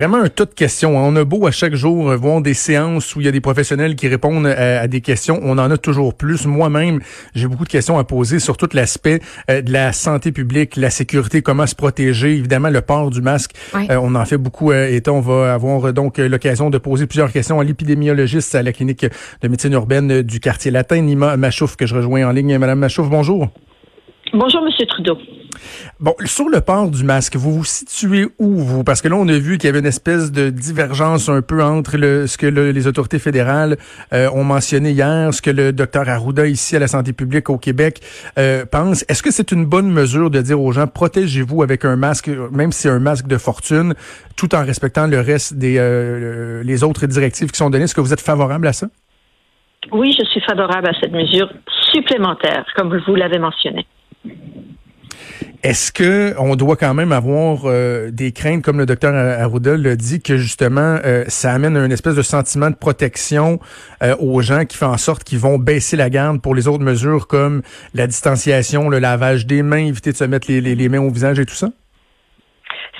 Vraiment un tas de questions. On a beau à chaque jour voir des séances où il y a des professionnels qui répondent à, des questions. On en a toujours plus. Moi-même, j'ai beaucoup de questions à poser sur tout l'aspect euh, de la santé publique, la sécurité, comment se protéger, évidemment le port du masque. Euh, on en fait beaucoup euh, et on va avoir donc l'occasion de poser plusieurs questions à l'épidémiologiste à la clinique de médecine urbaine du quartier latin, Nima Machouf, que je rejoins en ligne. Madame Machouf, bonjour. Bonjour, Monsieur Trudeau. Bon, sur le port du masque, vous vous situez où, vous? Parce que là, on a vu qu'il y avait une espèce de divergence un peu entre le, ce que les autorités fédérales euh, ont mentionné hier, ce que le docteur Arruda, ici à la santé publique au Québec, euh, pense. Est-ce que c'est une bonne mesure de dire aux gens, protégez-vous avec un masque, même si c'est un masque de fortune, tout en respectant le reste des euh, les autres directives qui sont données? Est-ce que vous êtes favorable à ça? Oui, je suis favorable à cette mesure supplémentaire, comme vous l'avez mentionné. Est-ce que on doit quand même avoir euh, des craintes, comme le docteur Arruda l'a dit, que justement euh, ça amène un espèce de sentiment de protection euh, aux gens qui fait en sorte qu'ils vont baisser la garde pour les autres mesures comme la distanciation, le lavage des mains, éviter de se mettre les mains au visage et tout ça?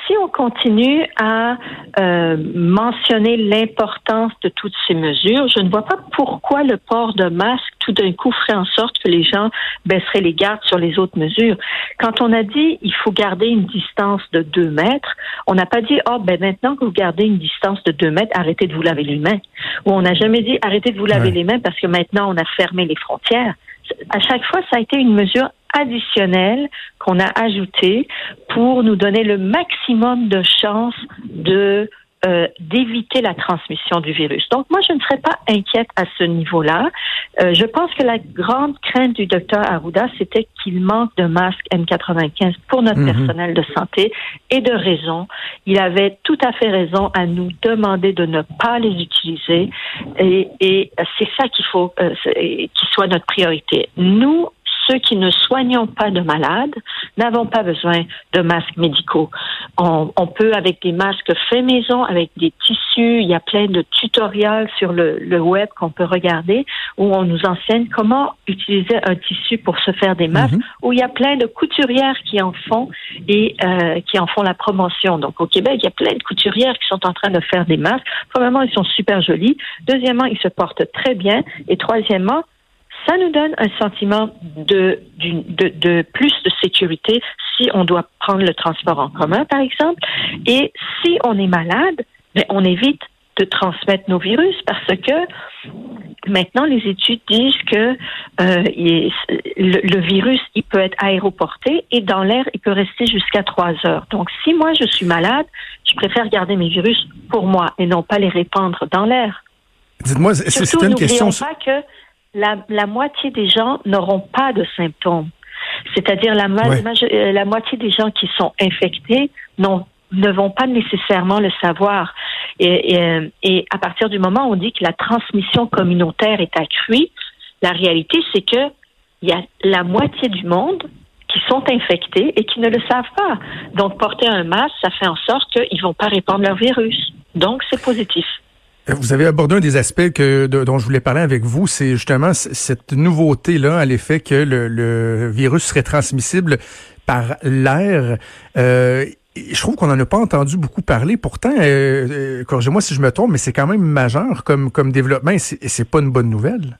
Si on continue à euh, mentionner l'importance de toutes ces mesures, je ne vois pas pourquoi le port de masque tout d'un coup ferait en sorte que les gens baisseraient les gardes sur les autres mesures. Quand on a dit il faut garder une distance de deux mètres, on n'a pas dit oh ben maintenant que vous gardez une distance de deux mètres, arrêtez de vous laver les mains. Ou on n'a jamais dit arrêtez de vous laver les mains parce que maintenant on a fermé les frontières. À chaque fois, ça a été une mesure additionnel qu'on a ajouté pour nous donner le maximum de chances de euh, d'éviter la transmission du virus. Donc moi, je ne serais pas inquiète à ce niveau-là. Euh, je pense que la grande crainte du docteur Arruda, c'était qu'il manque de masques N95 pour notre mhm. personnel de santé et de raison. Il avait tout à fait raison à nous demander de ne pas les utiliser et, et c'est ça qu'il faut euh, qu'il soit notre priorité. Nous, ceux qui ne soignons pas de malades n'avons pas besoin de masques médicaux. On, peut, avec des masques faits maison, avec des tissus, il y a plein de tutoriels sur le, web qu'on peut regarder où on nous enseigne comment utiliser un tissu pour se faire des masques, mhm. où il y a plein de couturières qui en font et euh, qui en font la promotion. Donc au Québec, il y a plein de couturières qui sont en train de faire des masques. Premièrement, ils sont super jolis. Deuxièmement, ils se portent très bien. Et troisièmement, ça nous donne un sentiment de, de, de, plus de sécurité si on doit prendre le transport en commun, par exemple. Et si on est malade, mais ben, on évite de transmettre nos virus parce que maintenant les études disent que euh, le, virus il peut être aéroporté et dans l'air il peut rester jusqu'à trois heures. Donc si moi je suis malade, je préfère garder mes virus pour moi et non pas les répandre dans l'air. Dites-moi, c'est une question. Pas que la, moitié des gens n'auront pas de symptômes. C'est-à-dire la, euh, la moitié des gens qui sont infectés ne vont pas nécessairement le savoir. Et, euh, et, à partir du moment où on dit que la transmission communautaire est accrue, la réalité, c'est que il y a la moitié du monde qui sont infectés et qui ne le savent pas. Donc, porter un masque, ça fait en sorte qu'ils ne vont pas répandre leur virus. Donc, c'est positif. Vous avez abordé un des aspects que, dont je voulais parler avec vous, c'est justement cette nouveauté-là à l'effet que le, virus serait transmissible par l'air. Euh, je trouve qu'on n'en a pas entendu beaucoup parler. Pourtant, euh, euh, corrigez-moi si je me trompe, mais c'est quand même majeur comme, comme développement et c'est pas une bonne nouvelle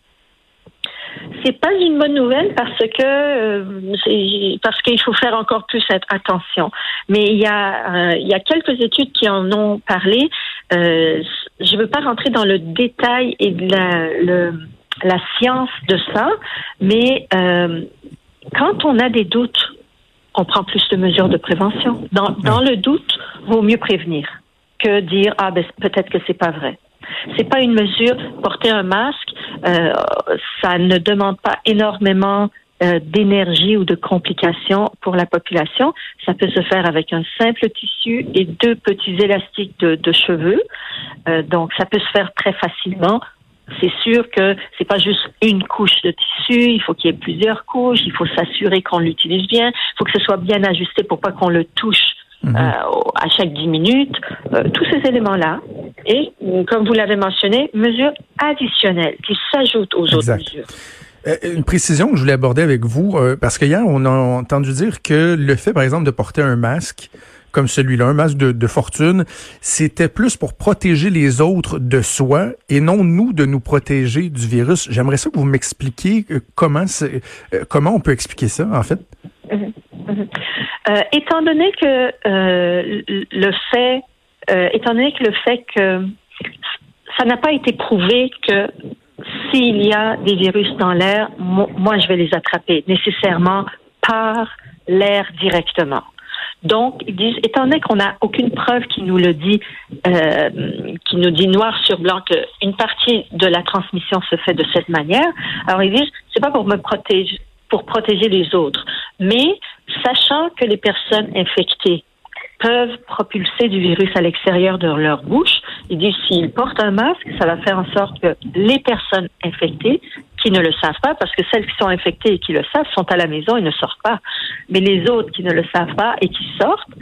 c'est pas une bonne nouvelle parce que euh, parce qu'il faut faire encore plus attention. Mais il y a euh, il y a quelques études qui en ont parlé. Euh, je veux pas rentrer dans le détail et de la le, la science de ça, mais euh, quand on a des doutes, on prend plus de mesures de prévention. Dans, dans le doute, vaut mieux prévenir que dire ah ben peut-être que c'est pas vrai. C'est pas une mesure. Porter un masque, euh, ça ne demande pas énormément euh, d'énergie ou de complications pour la population. Ça peut se faire avec un simple tissu et deux petits élastiques de, de cheveux. Euh, donc, ça peut se faire très facilement. C'est sûr que c'est pas juste une couche de tissu, il faut qu'il y ait plusieurs couches, il faut s'assurer qu'on l'utilise bien, il faut que ce soit bien ajusté pour pas qu'on le touche mhm. euh, à chaque dix minutes. Euh, tous ces éléments-là, et, comme vous l'avez mentionné, mesures additionnelles qui s'ajoutent aux autres mesures. Euh, une précision que je voulais aborder avec vous, euh, parce qu'hier, on a entendu dire que le fait, par exemple, de porter un masque comme celui-là, un masque de, fortune, c'était plus pour protéger les autres de soi et non nous de nous protéger du virus. J'aimerais ça que vous m'expliquiez euh, comment euh, comment on peut expliquer ça en fait. Mhm. Mhm. Euh, étant donné que le fait, étant donné que le fait que ça n'a pas été prouvé que s'il y a des virus dans l'air, moi, je vais les attraper nécessairement par l'air directement. Donc, ils disent, étant donné qu'on n'a aucune preuve qui nous le dit, euh, qui nous dit noir sur blanc qu'une partie de la transmission se fait de cette manière, alors ils disent, c'est pas pour me protéger, pour protéger les autres, mais sachant que les personnes infectées peuvent propulser du virus à l'extérieur de leur bouche. Ils disent s'ils portent un masque, ça va faire en sorte que les personnes infectées qui ne le savent pas, parce que celles qui sont infectées et qui le savent sont à la maison et ne sortent pas. Mais les autres qui ne le savent pas et qui sortent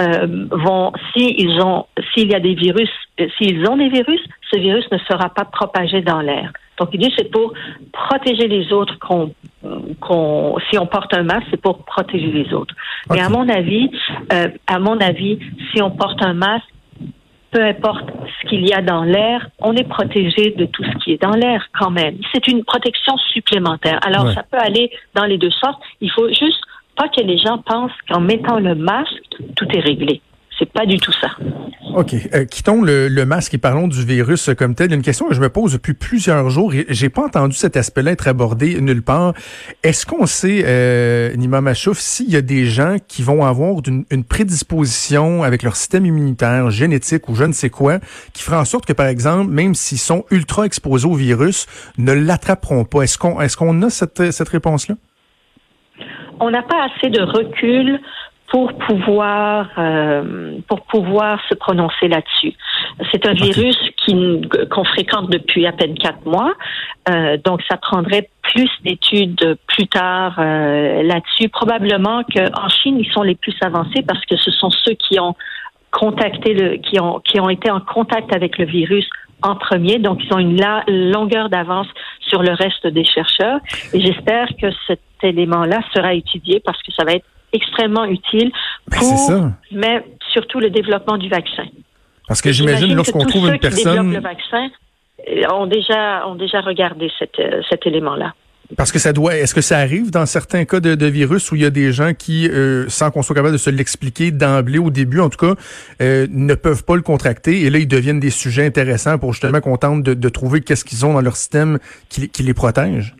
euh, vont, s'ils ont, s'il y a des virus, euh, s'ils ont des virus, ce virus ne sera pas propagé dans l'air. Donc, il dit c'est pour protéger les autres qu'on, qu'on, si on porte un masque, c'est pour protéger les autres. Mais à mon avis, euh, à mon avis, si on porte un masque, peu importe ce qu'il y a dans l'air, on est protégé de tout ce qui est dans l'air quand même. C'est une protection supplémentaire. Alors, ça peut aller dans les deux sortes. Il faut juste pas que les gens pensent qu'en mettant le masque, tout est réglé. C'est pas du tout ça. OK. Euh, quittons le, masque et parlons du virus comme tel. Une question que je me pose depuis plusieurs jours et j'ai pas entendu cet aspect-là être abordé nulle part. Est-ce qu'on sait, euh, Nima Machouf, s'il y a des gens qui vont avoir une, prédisposition avec leur système immunitaire, génétique ou je ne sais quoi, qui fera en sorte que, par exemple, même s'ils sont ultra exposés au virus, ne l'attraperont pas? Est-ce qu'on est-ce qu'on a cette, cette réponse-là? On n'a pas assez de recul pour pouvoir euh, pour pouvoir se prononcer là-dessus. C'est un virus qui qu'on fréquente depuis à peine quatre mois, euh, donc ça prendrait plus d'études plus tard euh, là-dessus. Probablement qu'en Chine ils sont les plus avancés parce que ce sont ceux qui ont contacté le qui ont qui ont été en contact avec le virus en premier, donc ils ont une longueur d'avance sur le reste des chercheurs. Et j'espère que cet élément-là sera étudié parce que ça va être extrêmement utile ben, pour, mais surtout le développement du vaccin. Parce que j'imagine lorsqu'on trouve une personne, le vaccin euh, ont déjà ont déjà regardé euh, cet élément-là. Parce que ça doit, est-ce que ça arrive dans certains cas de, virus où il y a des gens qui, euh, sans qu'on soit capable de se l'expliquer d'emblée au début, en tout cas, ne peuvent pas le contracter et là ils deviennent des sujets intéressants pour justement qu'on tente de, trouver qu'est-ce qu'ils ont dans leur système qui, qui les protège?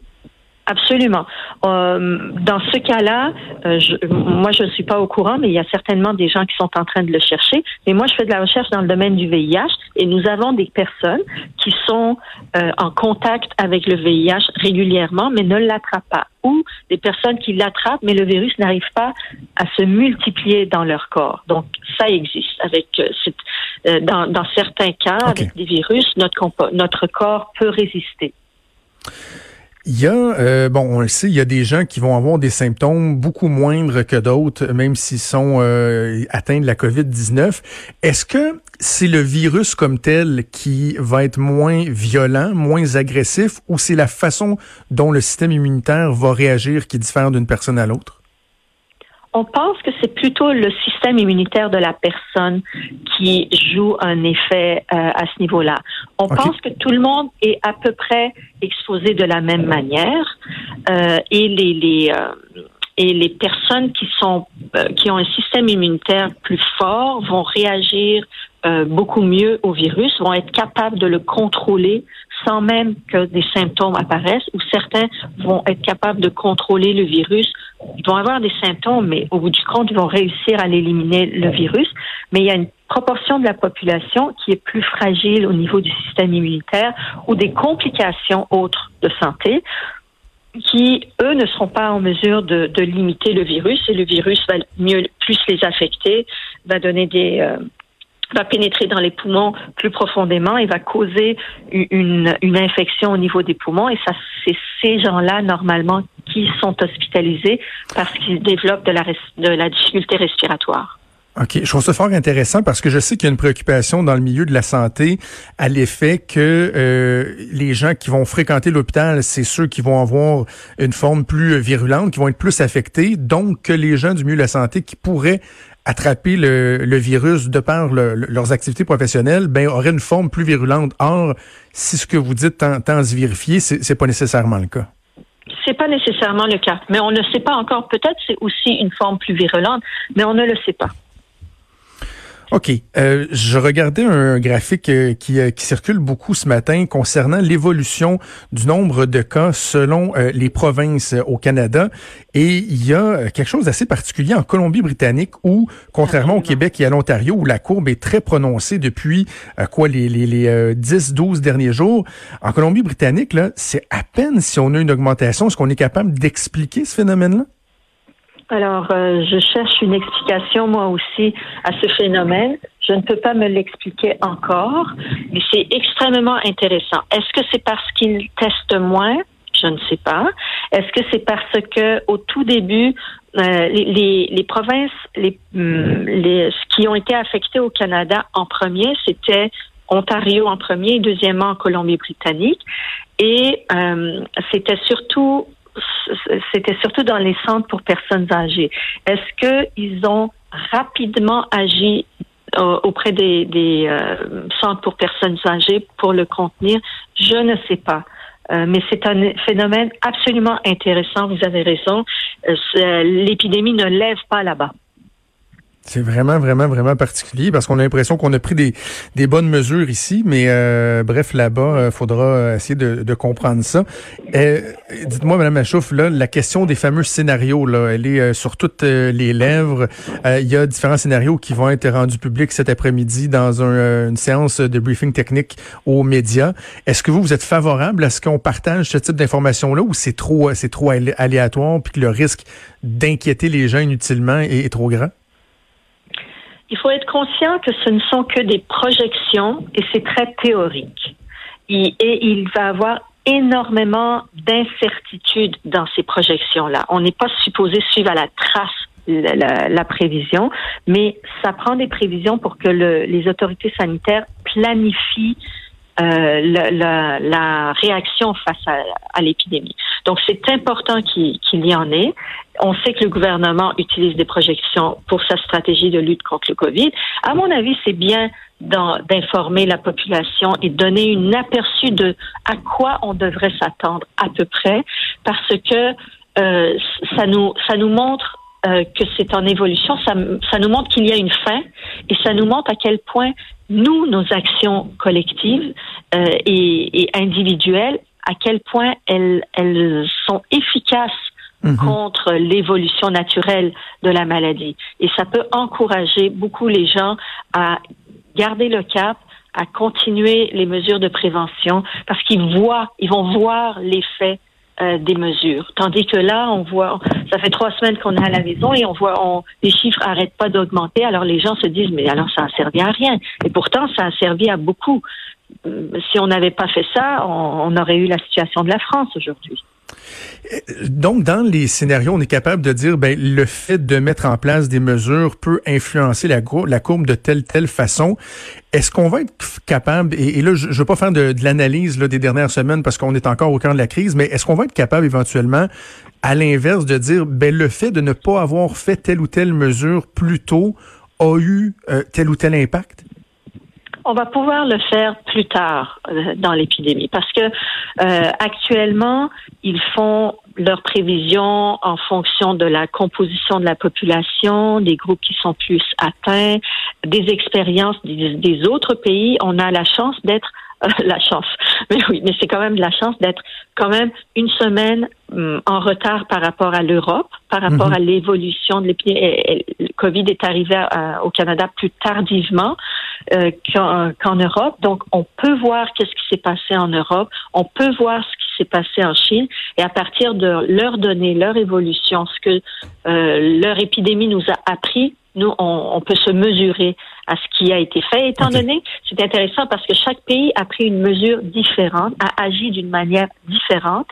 Absolument. Euh, dans ce cas-là, euh, moi je ne suis pas au courant, mais il y a certainement des gens qui sont en train de le chercher. Mais moi je fais de la recherche dans le domaine du VIH et nous avons des personnes qui sont euh, en contact avec le VIH régulièrement, mais ne l'attrapent pas. Ou des personnes qui l'attrapent, mais le virus n'arrive pas à se multiplier dans leur corps. Donc ça existe. Avec dans, dans, certains cas, avec des virus, notre notre corps peut résister. Il y a, euh, bon, on le sait, il y a des gens qui vont avoir des symptômes beaucoup moindres que d'autres, même s'ils sont euh, atteints de la COVID-19. Est-ce que c'est le virus comme tel qui va être moins violent, moins agressif, ou c'est la façon dont le système immunitaire va réagir qui diffère d'une personne à l'autre? On pense que c'est plutôt le système immunitaire de la personne qui joue un effet euh, à ce niveau-là. On pense que tout le monde est à peu près exposé de la même manière euh, et les, les euh, et les personnes qui sont qui ont un système immunitaire plus fort vont réagir beaucoup mieux au virus, vont être capables de le contrôler sans même que des symptômes apparaissent, ou certains vont être capables de contrôler le virus. Ils vont avoir des symptômes, mais au bout du compte, ils vont réussir à l'éliminer le virus. Mais il y a une proportion de la population qui est plus fragile au niveau du système immunitaire ou des complications autres de santé qui, eux, ne seront pas en mesure de, de limiter le virus et le virus va mieux plus les affecter, va donner des, euh, va pénétrer dans les poumons plus profondément et va causer une, une infection au niveau des poumons. Et ça, c'est ces gens-là, normalement, qui sont hospitalisés parce qu'ils développent de la, de la difficulté respiratoire. OK. Je trouve ça fort intéressant parce que je sais qu'il y a une préoccupation dans le milieu de la santé à l'effet que euh, les gens qui vont fréquenter l'hôpital, c'est ceux qui vont avoir une forme plus virulente, qui vont être plus affectés, donc que les gens du milieu de la santé qui pourraient attraper le, virus de par leurs activités professionnelles, ben auraient une forme plus virulente. Or, si ce que vous dites tend, à se vérifier, c'est pas nécessairement le cas. C'est pas nécessairement le cas, mais on ne sait pas encore. Peut-être c'est aussi une forme plus virulente, mais on ne le sait pas. OK. Euh, je regardais un graphique euh, qui, euh, qui, circule beaucoup ce matin concernant l'évolution du nombre de cas selon les provinces au Canada. Et il y a quelque chose d'assez particulier en Colombie-Britannique où, contrairement au Québec et à l'Ontario, où la courbe est très prononcée depuis quoi les, les, les 10-12 derniers jours, en Colombie-Britannique, là, c'est à peine si on a une augmentation. Est-ce qu'on est capable d'expliquer ce phénomène-là? Alors, euh, je cherche une explication moi aussi à ce phénomène. Je ne peux pas me l'expliquer encore, mais c'est extrêmement intéressant. Est-ce que c'est parce qu'ils testent moins? Je ne sais pas. Est-ce que c'est parce que au tout début, euh, les, provinces, les, hum, les, qui ont été affectées au Canada en premier, c'était Ontario en premier, deuxièmement en Colombie-Britannique, et euh, c'était surtout c'était surtout dans les centres pour personnes âgées. Est-ce qu'ils ont rapidement agi euh, auprès des, euh, centres pour personnes âgées pour le contenir? Je ne sais pas. Euh, mais c'est un phénomène absolument intéressant, vous avez raison. L'épidémie ne lève pas là-bas. C'est vraiment, vraiment, vraiment particulier parce qu'on a l'impression qu'on a pris des, bonnes mesures ici, mais euh, bref, là-bas, il euh, faudra essayer de, comprendre ça. Euh, dites-moi, Madame Machouf, là, la question des fameux scénarios, elle est sur toutes les lèvres. Il y a différents scénarios qui vont être rendus publics cet après-midi dans une séance de briefing technique aux médias. Est-ce que vous, vous êtes favorable à ce qu'on partage ce type d'informations-là ou c'est trop, c'est trop aléatoire puis que le risque d'inquiéter les gens inutilement est trop grand? Il faut être conscient que ce ne sont que des projections et c'est très théorique. Et, il va avoir énormément d'incertitudes dans ces projections-là. On n'est pas supposé suivre à la trace la, prévision, mais ça prend des prévisions pour que les autorités sanitaires planifient euh, la, réaction face à, l'épidémie. Donc, c'est important qu'il y en ait. On sait que le gouvernement utilise des projections pour sa stratégie de lutte contre le COVID. À mon avis, c'est bien d'informer la population et donner une aperçu de à quoi on devrait s'attendre à peu près, parce que euh, ça nous ça nous montre euh, que c'est en évolution, ça, nous montre qu'il y a une fin et ça nous montre à quel point nous, nos actions collectives euh, et, et, individuelles, à quel point elles, elles sont efficaces mhm. contre l'évolution naturelle de la maladie. Et ça peut encourager beaucoup les gens à garder le cap, à continuer les mesures de prévention parce qu'ils voient, ils vont voir l'effet euh, des mesures. Tandis que là, on voit, ça fait trois semaines qu'on est à la maison et on voit, on, les chiffres arrêtent pas d'augmenter. Alors les gens se disent, mais alors ça a servi à rien. Et pourtant, ça a servi à beaucoup. Euh, si on n'avait pas fait ça, on aurait eu la situation de la France aujourd'hui. Donc, dans les scénarios, on est capable de dire, ben, le fait de mettre en place des mesures peut influencer la, la courbe de telle telle façon. Est-ce qu'on va être capable, et, là, je ne veux pas faire de, l'analyse des dernières semaines parce qu'on est encore au cœur de la crise, mais est-ce qu'on va être capable éventuellement, à l'inverse, de dire, ben, le fait de ne pas avoir fait telle ou telle mesure plus tôt a eu euh, tel ou tel impact? On va pouvoir le faire plus tard euh, dans l'épidémie parce que euh, actuellement, ils font leurs prévisions en fonction de la composition de la population, des groupes qui sont plus atteints, des expériences des autres pays. On a la chance d'être la chance. Mais oui, mais c'est quand même la chance d'être quand même une semaine hum, en retard par rapport à l'Europe, par rapport mhm. à l'évolution de l'épidémie. Le Covid est arrivé au Canada plus tardivement euh, qu'en Europe. Donc, on peut voir qu'est-ce qui s'est passé en Europe, on peut voir ce qui s'est passé en Chine, et à partir de leur donner leur évolution, ce que euh, leur épidémie nous a appris, nous, on, peut se mesurer à ce qui a été fait. Étant donné, c'est intéressant parce que chaque pays a pris une mesure différente, a agi d'une manière différente,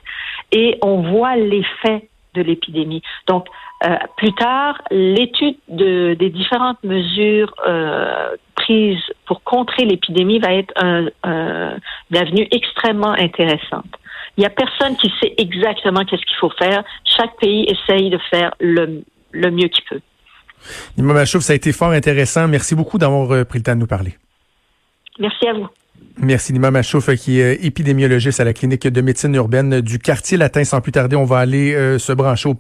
et on voit l'effet de l'épidémie. Donc, euh, plus tard, l'étude de, des différentes mesures euh, prises pour contrer l'épidémie va être un, une avenue extrêmement intéressante. Il n'y a personne qui sait exactement qu'est-ce qu'il faut faire. Chaque pays essaye de faire le, le mieux qu'il peut. Nima Machouf, ça a été fort intéressant. Merci beaucoup d'avoir pris le temps de nous parler. Merci à vous. Merci Nima Machouf, qui est épidémiologiste à la clinique de médecine urbaine du quartier latin. Sans plus tarder, on va aller se brancher au